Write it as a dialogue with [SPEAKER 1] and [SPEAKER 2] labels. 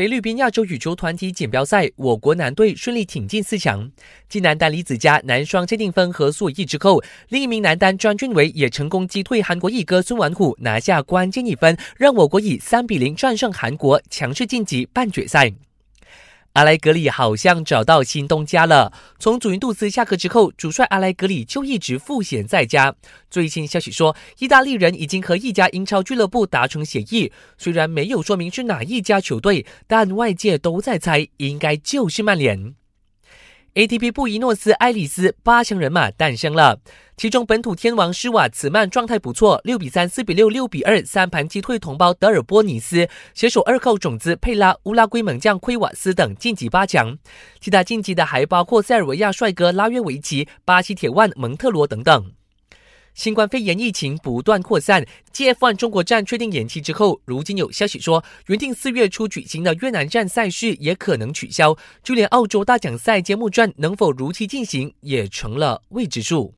[SPEAKER 1] 菲律宾亚洲羽球团体锦标赛，我国男队顺利挺进四强。继男单李子嘉、男双谢定峰和苏毅之后，另一名男单张俊伟也成功击退韩国一哥孙完虎，拿下关键一分，让我国以三比零战胜韩国，强势晋级半决赛。阿莱格里好像找到新东家了。从祖云杜斯下课之后，主帅阿莱格里就一直赋闲在家。最新消息说，意大利人已经和一家英超俱乐部达成协议，虽然没有说明是哪一家球队，但外界都在猜，应该就是曼联。ATP 布宜诺斯艾利斯八强人马诞生了，其中本土天王施瓦茨曼状态不错，六比三、四比六、六比二三盘击退同胞德尔波尼斯，携手二号种子佩拉、乌拉圭猛将奎瓦斯等晋级八强。其他晋级的还包括塞尔维亚帅哥拉约维奇、巴西铁腕蒙特罗等等。新冠肺炎疫情不断扩散，GF1 中国站确定延期之后，如今有消息说，原定四月初举行的越南站赛事也可能取消，就连澳洲大奖赛揭幕战能否如期进行，也成了未知数。